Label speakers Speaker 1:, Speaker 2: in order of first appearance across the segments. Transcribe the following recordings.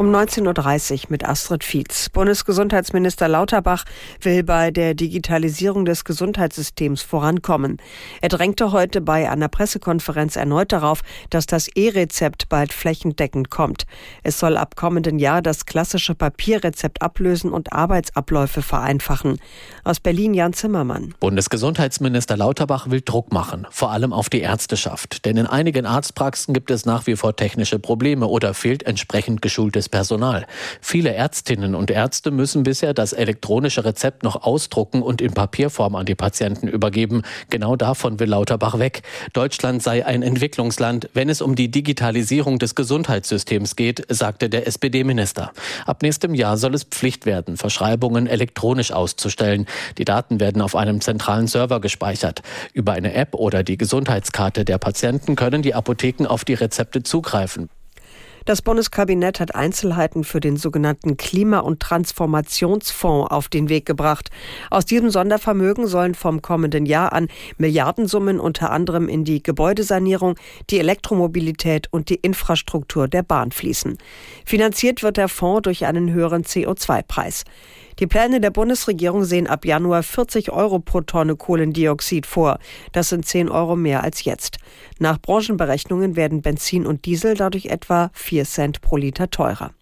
Speaker 1: um 19.30 Uhr mit Astrid Fietz. Bundesgesundheitsminister Lauterbach will bei der Digitalisierung des Gesundheitssystems vorankommen. Er drängte heute bei einer Pressekonferenz erneut darauf, dass das E-Rezept bald flächendeckend kommt. Es soll ab kommenden Jahr das klassische Papierrezept ablösen und Arbeitsabläufe vereinfachen. Aus Berlin Jan Zimmermann.
Speaker 2: Bundesgesundheitsminister Lauterbach will Druck machen, vor allem auf die Ärzteschaft. Denn in einigen Arztpraxen gibt es nach wie vor technische Probleme oder fehlt entsprechend geschultes Personal. Viele Ärztinnen und Ärzte müssen bisher das elektronische Rezept noch ausdrucken und in Papierform an die Patienten übergeben. Genau davon will Lauterbach weg. Deutschland sei ein Entwicklungsland, wenn es um die Digitalisierung des Gesundheitssystems geht, sagte der SPD-Minister. Ab nächstem Jahr soll es Pflicht werden, Verschreibungen elektronisch auszustellen. Die Daten werden auf einem zentralen Server gespeichert. Über eine App oder die Gesundheitskarte der Patienten können die Apotheken auf die Rezepte zugreifen.
Speaker 1: Das Bundeskabinett hat Einzelheiten für den sogenannten Klima- und Transformationsfonds auf den Weg gebracht. Aus diesem Sondervermögen sollen vom kommenden Jahr an Milliardensummen unter anderem in die Gebäudesanierung, die Elektromobilität und die Infrastruktur der Bahn fließen. Finanziert wird der Fonds durch einen höheren CO2-Preis. Die Pläne der Bundesregierung sehen ab Januar 40 Euro pro Tonne Kohlendioxid vor. Das sind 10 Euro mehr als jetzt. Nach Branchenberechnungen werden Benzin und Diesel dadurch etwa 4 Cent pro Liter teurer.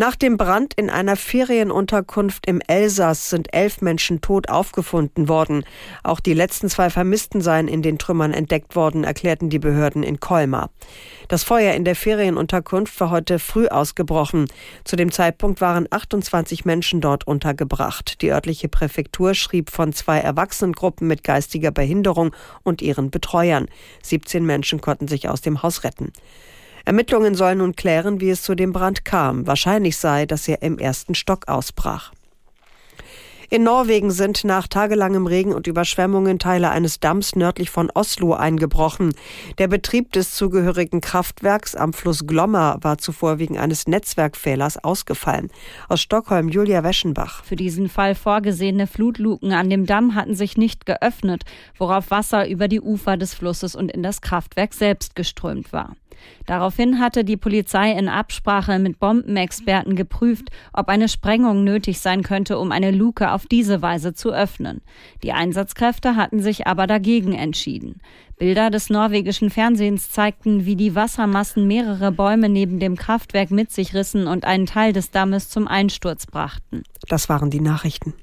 Speaker 1: Nach dem Brand in einer Ferienunterkunft im Elsass sind elf Menschen tot aufgefunden worden. Auch die letzten zwei Vermissten seien in den Trümmern entdeckt worden, erklärten die Behörden in Colmar. Das Feuer in der Ferienunterkunft war heute früh ausgebrochen. Zu dem Zeitpunkt waren 28 Menschen dort untergebracht. Die örtliche Präfektur schrieb von zwei Erwachsenengruppen mit geistiger Behinderung und ihren Betreuern. 17 Menschen konnten sich aus dem Haus retten. Ermittlungen sollen nun klären, wie es zu dem Brand kam. Wahrscheinlich sei, dass er im ersten Stock ausbrach. In Norwegen sind nach tagelangem Regen und Überschwemmungen Teile eines Damms nördlich von Oslo eingebrochen. Der Betrieb des zugehörigen Kraftwerks am Fluss Glomma war zuvor wegen eines Netzwerkfehlers ausgefallen. Aus Stockholm Julia Weschenbach.
Speaker 3: Für diesen Fall vorgesehene Flutluken an dem Damm hatten sich nicht geöffnet, worauf Wasser über die Ufer des Flusses und in das Kraftwerk selbst geströmt war. Daraufhin hatte die Polizei in Absprache mit Bombenexperten geprüft, ob eine Sprengung nötig sein könnte, um eine Luke auf diese Weise zu öffnen. Die Einsatzkräfte hatten sich aber dagegen entschieden. Bilder des norwegischen Fernsehens zeigten, wie die Wassermassen mehrere Bäume neben dem Kraftwerk mit sich rissen und einen Teil des Dammes zum Einsturz brachten.
Speaker 1: Das waren die Nachrichten.